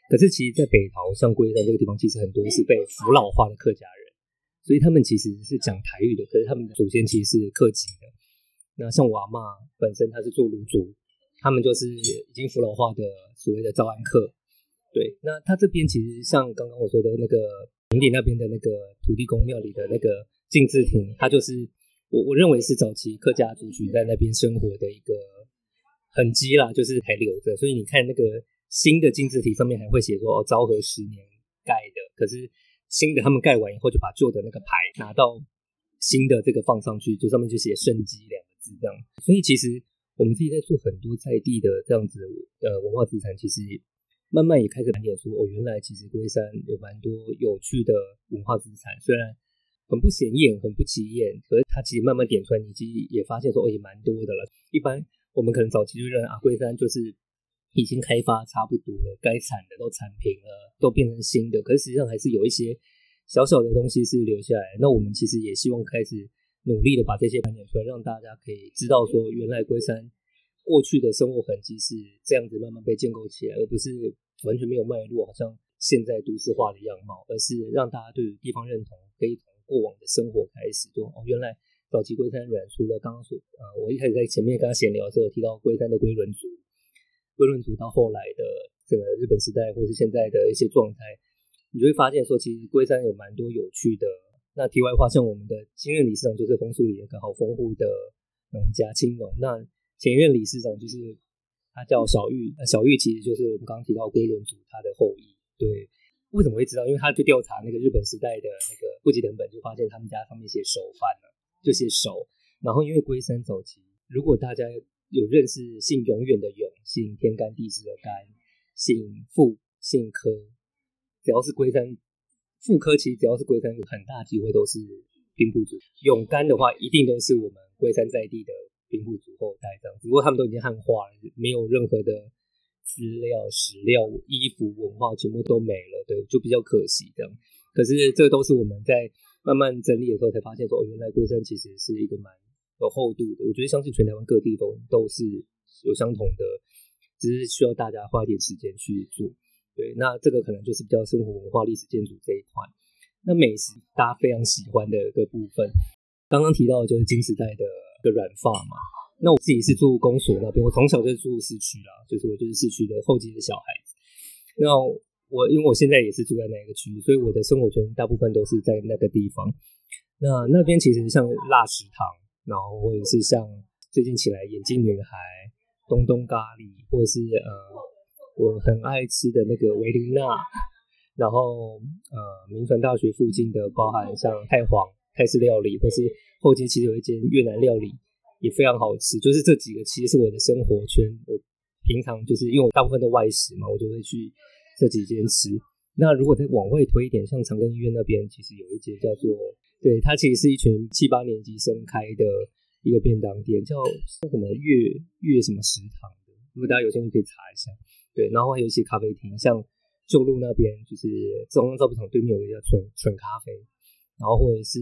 可是，其实，在北桃像龟山这个地方，其实很多是被腐老化的客家人，所以他们其实是讲台语的。可是他们的祖先其实是客籍的。那像我阿妈本身，她是做卤煮，他们就是已经腐老化的所谓的招安客。对，那他这边其实像刚刚我说的那个平顶那边的那个土地公庙里的那个静字亭，它就是我我认为是早期客家族群在那边生活的一个痕迹啦，就是还留着。所以你看那个。新的金字体上面还会写说哦，昭和十年盖的，可是新的他们盖完以后就把旧的那个牌拿到新的这个放上去，就上面就写“圣基”两个字这样。所以其实我们自己在做很多在地的这样子呃文化资产，其实慢慢也开始盘点出哦，原来其实龟山有蛮多有趣的文化资产，虽然很不显眼、很不起眼，可是它其实慢慢点出来，你其实也发现说哦，也蛮多的了。一般我们可能早期就认为啊，龟山就是。已经开发差不多了，该产的都产平了，都变成新的。可是实际上还是有一些小小的东西是留下来。那我们其实也希望开始努力的把这些盘点出来，让大家可以知道说，原来龟山过去的生活痕迹是这样子慢慢被建构起来，而不是完全没有脉络，好像现在都市化的样貌，而是让大家对于地方认同，可以从过往的生活开始，就哦，原来早期龟山人除了刚刚说，呃，我一开始在前面跟他闲聊的时候提到龟山的龟伦族。龟伦族到后来的这个日本时代，或是现在的一些状态，你就会发现说，其实龟山有蛮多有趣的。那题外话，像我们的新任理事长就是枫树里一个好丰富的农家青农。那前任理事长就是他叫小玉，那小玉其实就是我们刚刚提到龟伦族他的后裔。对，为什么会知道？因为他去调查那个日本时代的那个户籍等本，就发现他们家上面写守番了，就写守。然后因为龟山早期，如果大家有认识姓永远的永，姓天干地支的干，姓傅，姓科，只要是龟山傅科，其实只要是龟山，很大机会都是兵部族。永干的话，一定都是我们龟山在地的兵部族后代这样。只不过他们都已经汉化了，没有任何的资料、史料、衣服、文化，全部都没了，对，就比较可惜这样。可是这都是我们在慢慢整理的时候才发现，说哦，原来龟山其实是一个蛮。有厚度的，我觉得相信全台湾各地都都是有相同的，只是需要大家花一点时间去做。对，那这个可能就是比较生活文化、历史建筑这一块。那美食大家非常喜欢的一个部分，刚刚提到的就是金时代的一个软发嘛。那我自己是住公所那边，我从小就住市区啦，就是我就是市区的后街的小孩子。那我因为我现在也是住在那个区域，所以我的生活圈大部分都是在那个地方。那那边其实像辣食堂。然后或者是像最近起来眼镜女孩、东东咖喱，或者是呃我很爱吃的那个维琳娜，然后呃明传大学附近的包含像太皇泰式料理，或是后街其实有一间越南料理也非常好吃。就是这几个其实是我的生活圈，我平常就是因为我大部分都外食嘛，我就会去这几间吃。那如果再往外推一点，像长庚医院那边其实有一间叫做。对，它其实是一群七八年级生开的一个便当店，叫叫什么月月什么食堂的，如果大家有兴趣可以查一下。对，然后还有一些咖啡厅，像旧路那边就是中央造币厂对面有一个叫纯纯咖啡，然后或者是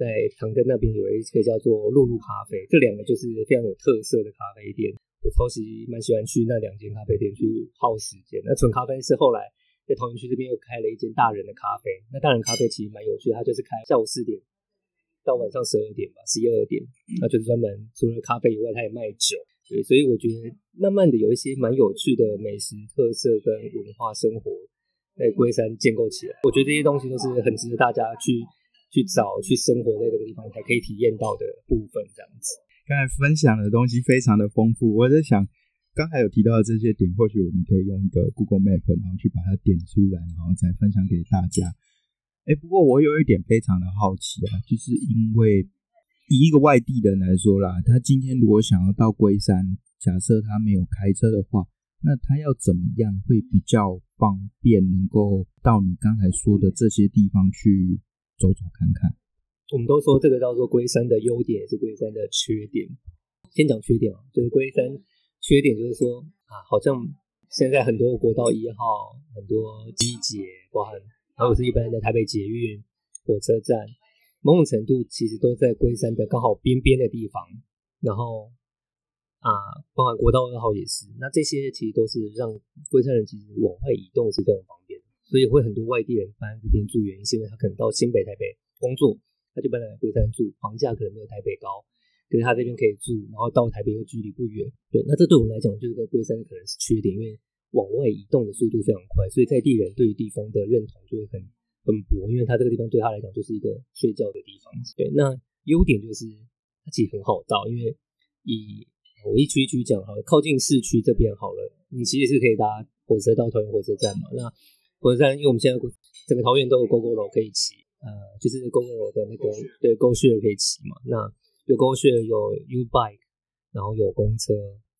在长庚那边有一个叫做露露咖啡，这两个就是非常有特色的咖啡店，我超级蛮喜欢去那两间咖啡店去耗时间。那纯咖啡是后来。在桃园区这边又开了一间大人的咖啡，那大人咖啡其实蛮有趣，它就是开下午四点到晚上十二点吧，十一二点，那就是专门除了咖啡以外，它也卖酒。对，所以我觉得慢慢的有一些蛮有趣的美食特色跟文化生活在龟山建构起来，我觉得这些东西都是很值得大家去去找、去生活在这个地方才可以体验到的部分，这样子。刚才分享的东西非常的丰富，我在想，刚才有提到的这些点，或许我们可以用一个 Google Map，然后去把它点出来，然后再分享给大家。哎，不过我有一点非常的好奇啊，就是因为以一个外地人来说啦，他今天如果想要到龟山，假设他没有开车的话，那他要怎么样会比较方便，能够到你刚才说的这些地方去走走看看？我们都说这个叫做龟山的优点，也是龟山的缺点。先讲缺点啊，就是龟山缺点就是说啊，好像现在很多国道一号，很多机捷，包含。还有是一般的台北捷运火车站，某种程度其实都在龟山的刚好边边的地方，然后啊，包含国道二号也是。那这些其实都是让龟山人其实往外移动是非常方便，所以会很多外地人搬这边住，原因是因为他可能到新北、台北工作，他就搬来龟山住，房价可能没有台北高，可是他这边可以住，然后到台北又距离不远。对，那这对我们来讲就是跟龟山可能是缺点，因为。往外移动的速度非常快，所以在地人对于地方的认同就会很很薄，因为他这个地方对他来讲就是一个睡觉的地方。对，那优点就是它其实很好到，因为以我一区一区讲好了，靠近市区这边好了，你其实是可以搭火车到桃园火车站嘛。那火车站，因为我们现在整个桃园都有 GO GO 楼可以骑，呃，就是 GO 楼的那个对 GO Share 可以骑嘛。那有 GO Share 有 U Bike，然后有公车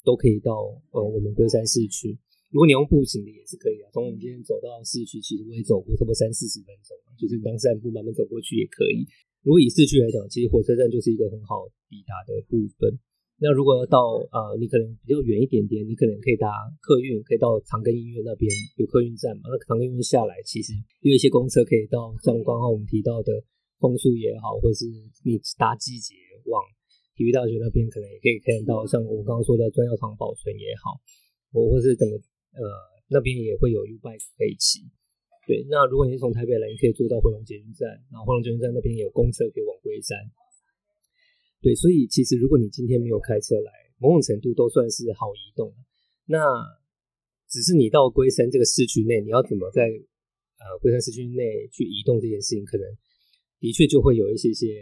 都可以到呃我们龟山市区。如果你用步行的也是可以啊，从我们今天走到市区，其实我也走过差不多三四十分钟就是当散步慢慢走过去也可以。如果以市区来讲，其实火车站就是一个很好抵达的部分。那如果要到呃，你可能比较远一点点，你可能可以搭客运，可以到长庚医院那边有客运站嘛。那长庚医院下来，其实有一些公车可以到像刚刚我们提到的枫树也好，或是你搭季节往体育大学那边，可能也可以看到像我刚刚说的专药厂保存也好，我或是整个。呃，那边也会有 U bike 可以骑。对，那如果你是从台北来，你可以坐到回龙捷运站，然后回龙捷运站那边有公车可以往龟山。对，所以其实如果你今天没有开车来，某种程度都算是好移动。那只是你到龟山这个市区内，你要怎么在呃龟山市区内去移动这件事情，可能的确就会有一些些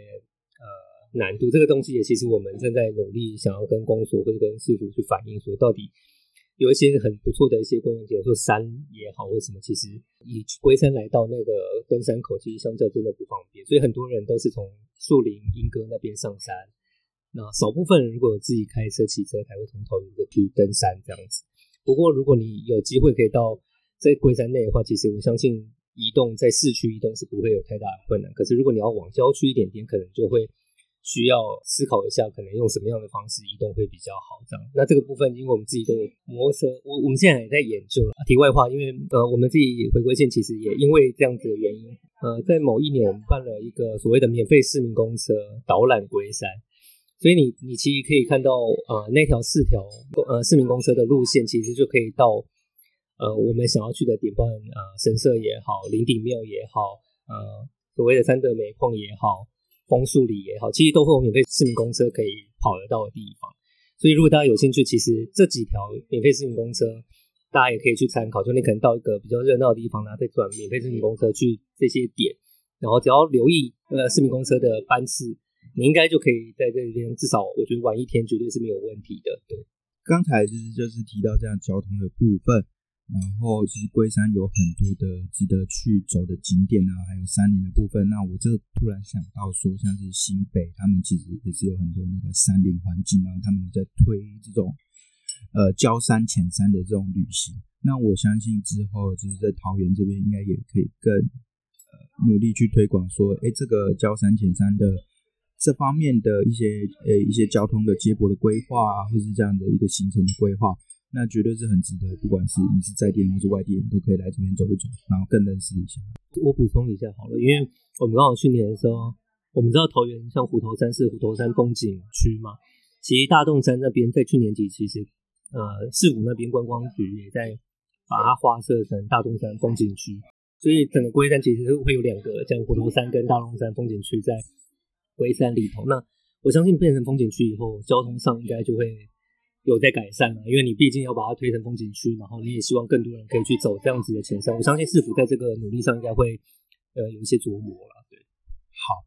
呃难度。这个东西也其实我们正在努力想要跟公所或者跟市府去反映，说到底。有一些很不错的一些公园，比如说山也好，或什么，其实以龟山来到那个登山口，其实相较真的不方便，所以很多人都是从树林莺歌那边上山。那少部分人如果自己开车、骑车，才会从桃园的去登山这样子。不过，如果你有机会可以到在龟山内的话，其实我相信移动在市区移动是不会有太大的困难。可是，如果你要往郊区一点点，可能就会。需要思考一下，可能用什么样的方式移动会比较好。这样，那这个部分，因为我们自己都有摩托车，我我们现在也在研究了。题外话，因为呃，我们自己回归线其实也因为这样子的原因，呃，在某一年我们办了一个所谓的免费市民公车导览龟山，所以你你其实可以看到，呃，那条四条呃市民公车的路线，其实就可以到呃我们想要去的点，包含呃神社也好，灵顶庙也好，呃所谓的三德煤矿也好。枫树里也好，其实都会有免费市民公车可以跑得到的地方。所以如果大家有兴趣，其实这几条免费市民公车，大家也可以去参考。就你可能到一个比较热闹的地方然后，再转免费市民公车去这些点，然后只要留意呃市民公车的班次，你应该就可以在这边至少我觉得玩一天绝对是没有问题的。对，刚才就是就是提到这样交通的部分。然后其实龟山有很多的值得去走的景点啊，还有山林的部分。那我这突然想到说，像是新北，他们其实也是有很多那个山林环境啊，他们在推这种呃焦山浅山的这种旅行。那我相信之后就是在桃园这边，应该也可以更呃努力去推广说，哎，这个焦山浅山的这方面的一些呃一些交通的接驳的规划啊，或是这样的一个行程的规划。那绝对是很值得，不管是你是在地人或是外地人，都可以来这边走一走，然后更认识一下。我补充一下好了，因为我们刚好去年的时候，我们知道桃园像虎头山是虎头山风景区嘛，其实大洞山那边在去年底其实呃市府那边观光局也在把它划设成大洞山风景区，所以整个龟山其实会有两个，像虎头山跟大洞山风景区在龟山里头。那我相信变成风景区以后，交通上应该就会。有在改善了，因为你毕竟要把它推成风景区，然后你也希望更多人可以去走这样子的前山。我相信市府在这个努力上应该会呃有一些琢磨了。对，好，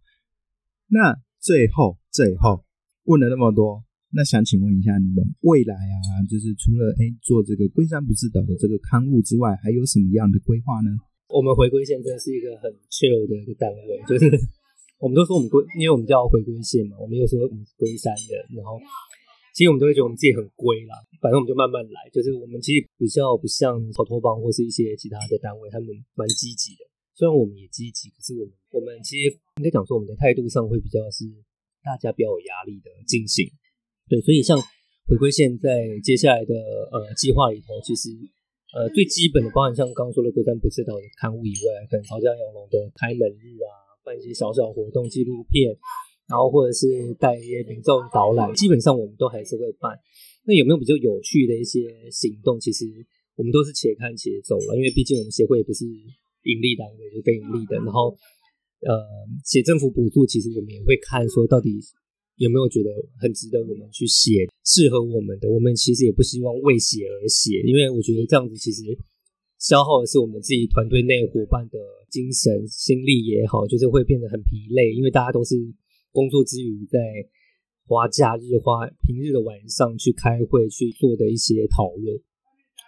那最后最后问了那么多，那想请问一下，你们未来啊，就是除了哎做这个龟山不是岛的这个刊物之外，还有什么样的规划呢？我们回归线真的是一个很 chill 的一个单位，就是 我们都说我们龟，因为我们叫回归线嘛，我们又说我们是龟山的，然后。其实我们都会觉得我们自己很龟啦，反正我们就慢慢来。就是我们其实比较不像草托邦或是一些其他的单位，他们蛮积极的。虽然我们也积极，可是我们我们其实应该讲说，我们的态度上会比较是大家比较有压力的进行。对，所以像回归线在接下来的呃计划里头，其实呃最基本的，包含像刚刚说的龟山不赤道的刊物以外，可能潮江养龙的开门日啊，办一些小小活动纪录片。然后或者是带一些民众导览，基本上我们都还是会办。那有没有比较有趣的一些行动？其实我们都是且看且走了，因为毕竟我们协会也不是盈利单位，是非盈利的。然后，呃，写政府补助，其实我们也会看说到底有没有觉得很值得我们去写，适合我们的。我们其实也不希望为写而写，因为我觉得这样子其实消耗的是我们自己团队内伙伴的精神、心力也好，就是会变得很疲累，因为大家都是。工作之余，在花假日、花平日的晚上去开会去做的一些讨论，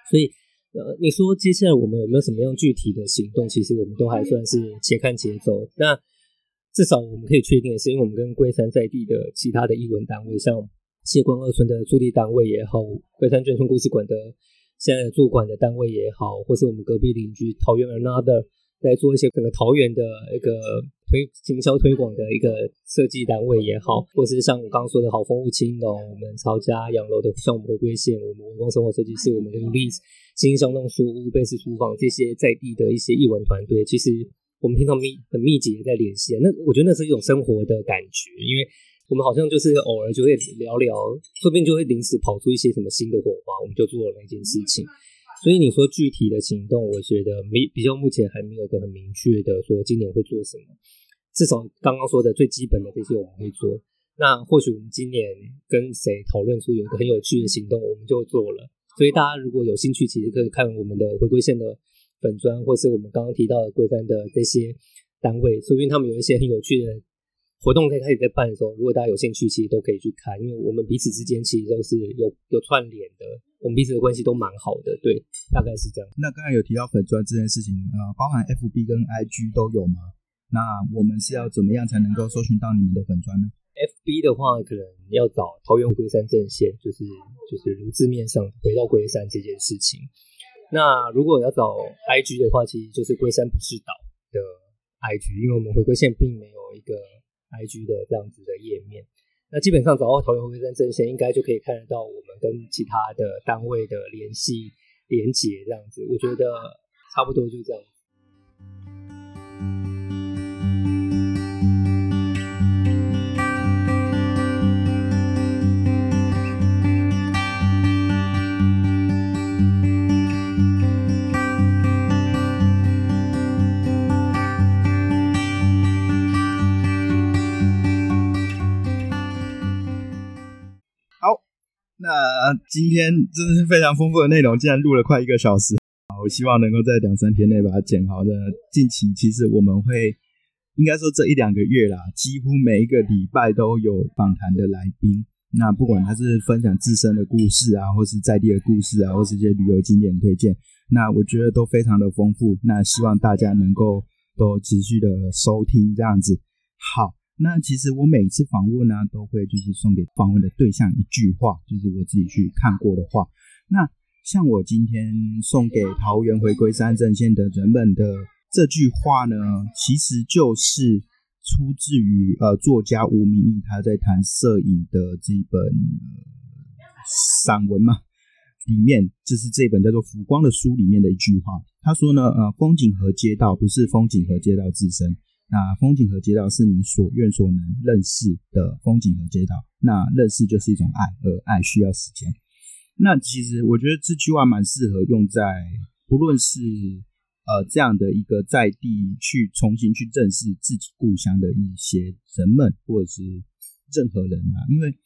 所以，呃，你说接下来我们有没有什么样具体的行动？其实我们都还算是且看且走。那至少我们可以确定的是，因为我们跟龟山在地的其他的译文单位，像谢关二村的驻地单位也好，龟山眷村故事馆的现在的驻馆的单位也好，或是我们隔壁邻居桃园 Another 在做一些可能桃园的一个。推行销推广的一个设计单位也好，或是像我刚刚说的好风物青龙，我们曹家洋楼的像我们回归线，我们文光生活设计师，我们的丽新香弄书屋、贝斯书房这些在地的一些译文团队，其实我们平常密很密集的在联系。那我觉得那是一种生活的感觉，因为我们好像就是偶尔就会聊聊，说不定就会临时跑出一些什么新的火花，我们就做了那件事情。所以你说具体的行动，我觉得没比较目前还没有一个很明确的说今年会做什么。至少刚刚说的最基本的这些我们会做。那或许我们今年跟谁讨论出有一个很有趣的行动，我们就做了。所以大家如果有兴趣，其实可以看我们的回归线的粉砖，或是我们刚刚提到的龟山的这些单位，说不定他们有一些很有趣的活动在开始在办的时候，如果大家有兴趣，其实都可以去看，因为我们彼此之间其实都是有有串联的，我们彼此的关系都蛮好的。对，大概是这样。那刚才有提到粉砖这件事情，呃，包含 FB 跟 IG 都有吗？那我们是要怎么样才能够搜寻到你们的粉砖呢？FB 的话，可能要找桃园龟山阵线，就是就是如字面上回到龟山这件事情。那如果要找 IG 的话，其实就是龟山不是岛的 IG，因为我们回归线并没有一个 IG 的这样子的页面。那基本上找到桃园龟山阵线，应该就可以看得到我们跟其他的单位的联系连接这样子。我觉得差不多就这样。那今天真的是非常丰富的内容，竟然录了快一个小时。我希望能够在两三天内把它剪好的。近期其实我们会，应该说这一两个月啦，几乎每一个礼拜都有访谈的来宾。那不管他是分享自身的故事啊，或是在地的故事啊，或是一些旅游景点推荐，那我觉得都非常的丰富。那希望大家能够都持续的收听这样子。好。那其实我每次访问呢，都会就是送给访问的对象一句话，就是我自己去看过的话。那像我今天送给桃园回归山镇线的人们的这句话呢，其实就是出自于呃作家吴明义他在谈摄影的这本散文嘛，里面就是这本叫做《浮光》的书里面的一句话。他说呢，呃，风景和街道不是风景和街道自身。那风景和街道是你所愿所能认识的风景和街道。那认识就是一种爱，而爱需要时间。那其实我觉得这句话蛮适合用在不论是呃这样的一个在地去重新去认识自己故乡的一些人们，或者是任何人啊。因为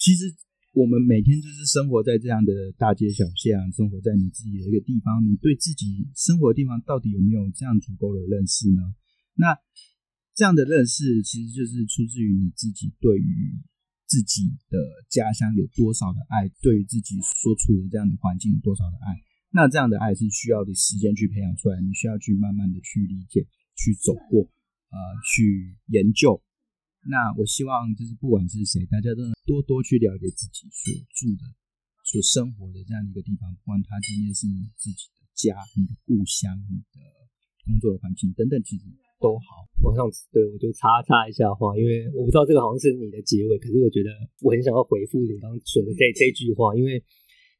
其实我们每天就是生活在这样的大街小巷，生活在你自己的一个地方，你对自己生活的地方到底有没有这样足够的认识呢？那这样的认识其实就是出自于你自己对于自己的家乡有多少的爱，对于自己所处的这样的环境有多少的爱。那这样的爱是需要的时间去培养出来，你需要去慢慢的去理解、去走过、呃，去研究。那我希望就是不管是谁，大家都能多多去了解自己所住的、所生活的这样一个地方，不管它今天是你自己的家、你的故乡、你的工作的环境等等，其实都好。我想对我就插插一下话，因为我不知道这个好像是你的结尾，可是我觉得我很想要回复你刚选的这这句话，因为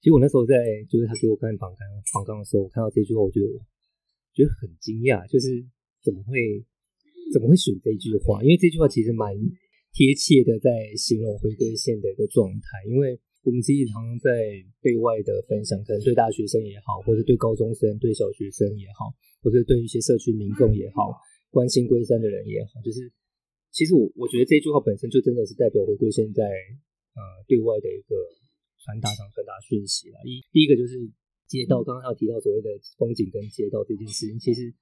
其实我那时候在就是他给我看访谈访纲的时候，我看到这句话，我就觉得很惊讶，就是怎么会？怎么会选这句话？因为这句话其实蛮贴切的，在形容回归线的一个状态。因为我们自己常常在对外的分享，可能对大学生也好，或者对高中生、对小学生也好，或者对一些社区民众也好，关心龟山的人也好，就是其实我我觉得这句话本身就真的是代表回归现在呃对外的一个传达上传达讯息了。一第一个就是街道，刚刚有提到所谓的风景跟街道这件事情，其实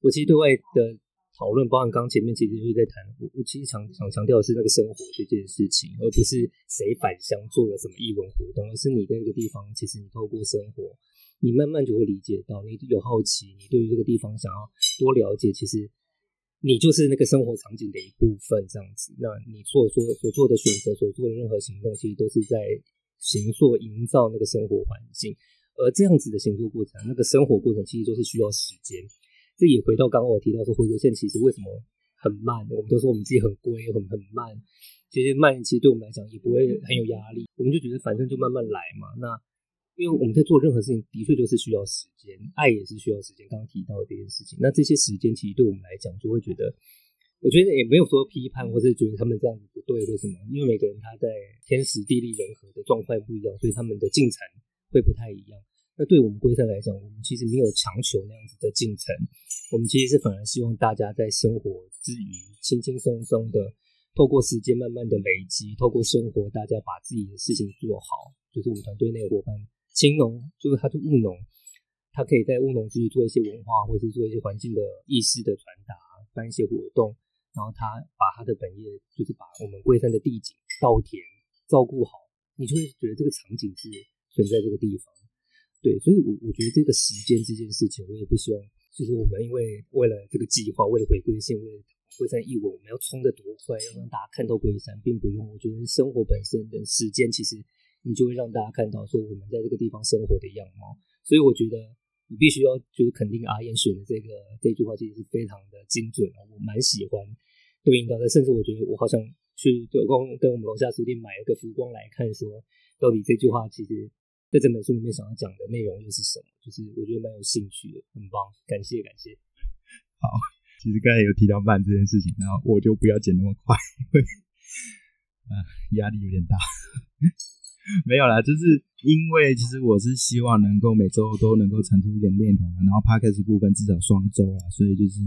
我其实对外的。讨论，包含刚前面其实就是在谈，我我其实想想强调的是那个生活这件事情，而不是谁返乡做了什么译文活动，而是你在这个地方，其实你透过生活，你慢慢就会理解到，你有好奇，你对于这个地方想要多了解，其实你就是那个生活场景的一部分，这样子。那你所做所做的选择，所做的任何行动，其实都是在行塑营造那个生活环境，而这样子的行作过程，那个生活过程，其实都是需要时间。这也回到刚刚我提到说回归线其实为什么很慢？我们都说我们自己很龟很很慢，其实慢其实对我们来讲也不会很有压力，我们就觉得反正就慢慢来嘛。那因为我们在做任何事情的确就是需要时间，爱也是需要时间。刚刚提到的这件事情，那这些时间其实对我们来讲就会觉得，我觉得也没有说批判或是觉得他们这样子不对或什么，因为每个人他在天时地利人和的状态不一样，所以他们的进程会不太一样。那对我们龟山来讲，我们其实没有强求那样子的进程，我们其实是反而希望大家在生活之余，轻轻松松的，透过时间慢慢的累积，透过生活，大家把自己的事情做好。就是我们团队内的伙伴，青农就是他是务农，他可以在务农区做一些文化，或者是做一些环境的意识的传达，办一些活动，然后他把他的本业，就是把我们龟山的地景、稻田照顾好，你就会觉得这个场景是存在这个地方。对，所以，我我觉得这个时间这件事情，我也不希望，就是我们因为为了这个计划，为了回归线，为了龟山一文，我们要冲得多快，要让大家看到龟山，并不用。我觉得生活本身的时间，其实你就会让大家看到说我们在这个地方生活的样貌。所以，我觉得你必须要就是肯定阿燕选的这个这句话，其实是非常的精准我蛮喜欢对应到的，甚至我觉得我好像去有空跟我们楼下书店买了个浮光来看，说到底这句话其实。在这本书里面想要讲的内容又是什么？就是我觉得蛮有兴趣的，很棒，感谢感谢。好，其实刚才有提到慢这件事情，然后我就不要剪那么快，因为啊压力有点大。没有啦，就是因为其实我是希望能够每周都能够产出一点内容，然后 podcast 部分至少双周啦，所以就是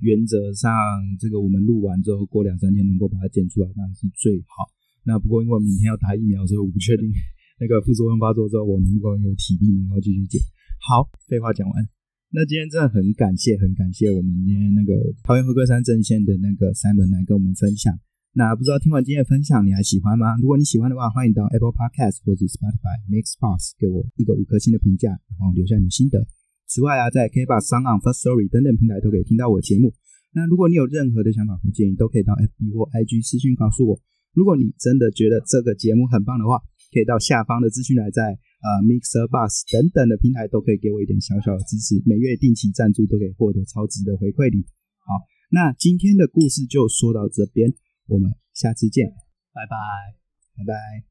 原则上这个我们录完之后过两三天能够把它剪出来，当然是最好。那不过因为明天要打疫苗，所以我不确定。那个副作用发作之后，我能够有体力能够继续剪。好，废话讲完。那今天真的很感谢，很感谢我们今天那个桃园和歌山阵线的那个三人来跟我们分享。那不知道听完今天的分享，你还喜欢吗？如果你喜欢的话，欢迎到 Apple Podcast 或者 Spotify Mixbox 给我一个五颗星的评价，然后留下你的心得。此外啊，在 KBox、s o n First Story 等等平台都可以听到我的节目。那如果你有任何的想法或建议，都可以到 FB 或 IG 私信告诉我。如果你真的觉得这个节目很棒的话，可以到下方的资讯来，在呃 Mixer、Bus 等等的平台都可以给我一点小小的支持，每月定期赞助都可以获得超值的回馈礼。好，那今天的故事就说到这边，我们下次见。拜拜。拜拜。